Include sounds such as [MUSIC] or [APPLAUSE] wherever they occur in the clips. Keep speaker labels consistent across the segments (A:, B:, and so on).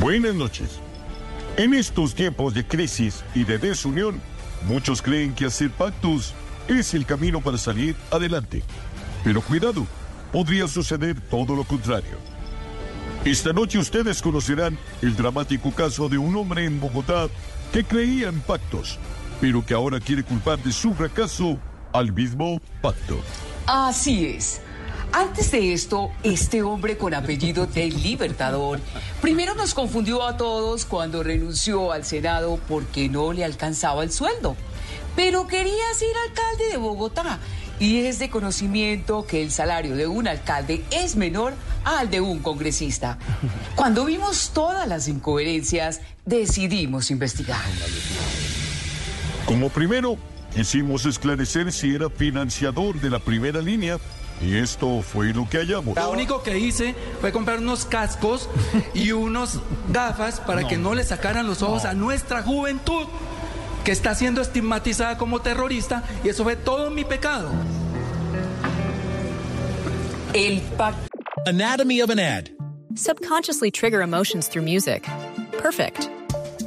A: Buenas noches. En estos tiempos de crisis y de desunión, muchos creen que hacer pactos es el camino para salir adelante. Pero cuidado, podría suceder todo lo contrario. Esta noche ustedes conocerán el dramático caso de un hombre en Bogotá que creía en pactos, pero que ahora quiere culpar de su fracaso al mismo pacto.
B: Así es. Antes de esto, este hombre con apellido de Libertador primero nos confundió a todos cuando renunció al Senado porque no le alcanzaba el sueldo. Pero quería ser alcalde de Bogotá y es de conocimiento que el salario de un alcalde es menor al de un congresista. Cuando vimos todas las incoherencias, decidimos investigar.
A: Como primero, quisimos esclarecer si era financiador de la primera línea y esto fue lo que hallamos.
C: Lo único que hice fue comprar unos cascos y unos gafas para que no le sacaran los ojos a nuestra juventud que está siendo estigmatizada como terrorista y eso fue todo mi pecado.
B: El pacto.
D: Anatomy of an ad.
E: Subconsciously trigger emotions through music. Perfect.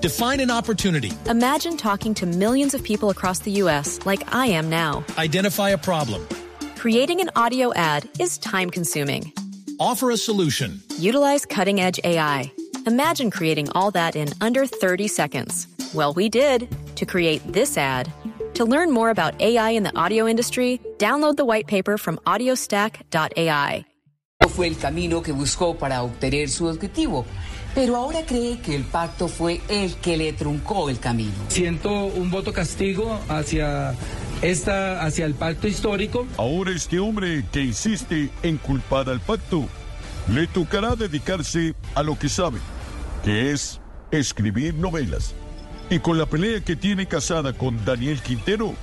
D: Define an opportunity.
E: Imagine talking to millions of people across the U.S. like I am now.
D: Identify a problem.
E: Creating an audio ad is time consuming.
D: Offer a solution.
E: Utilize cutting edge AI. Imagine creating all that in under 30 seconds. Well, we did to create this ad. To learn more about AI in the audio industry, download the white paper from audiostack.ai.
B: Fue el camino que buscó para obtener su objetivo, pero ahora cree que el pacto fue el que le truncó el camino.
C: Siento un voto castigo hacia esta hacia el pacto histórico.
A: Ahora este hombre que insiste en culpar al pacto, le tocará dedicarse a lo que sabe, que es escribir novelas. Y con la pelea que tiene casada con Daniel Quintero,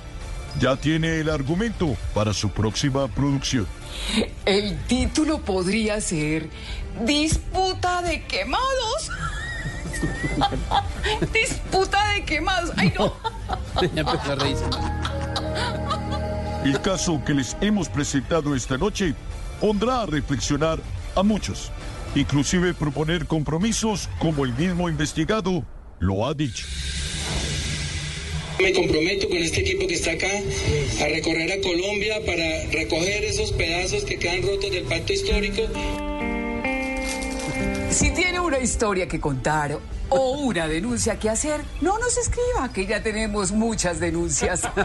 A: ya tiene el argumento para su próxima producción.
B: El título podría ser Disputa de quemados. [LAUGHS] Disputa de quemados. Ay, no. [LAUGHS]
A: El caso que les hemos presentado esta noche pondrá a reflexionar a muchos, inclusive proponer compromisos como el mismo investigado lo ha dicho.
F: Me comprometo con este equipo que está acá a recorrer a Colombia para recoger esos pedazos que quedan rotos del pacto histórico.
B: Si tiene una historia que contar o una denuncia que hacer, no nos escriba, que ya tenemos muchas denuncias. [LAUGHS]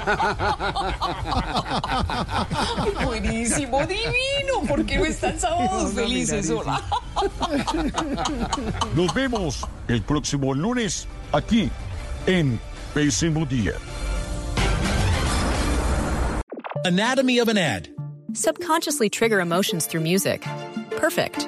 B: Ay, buenísimo, divino, porque no están sábados felices sola. [LAUGHS]
A: Nos vemos el próximo lunes aquí en Pésimo Día.
D: Anatomy of an ad.
E: Subconsciously trigger emotions through music. Perfect.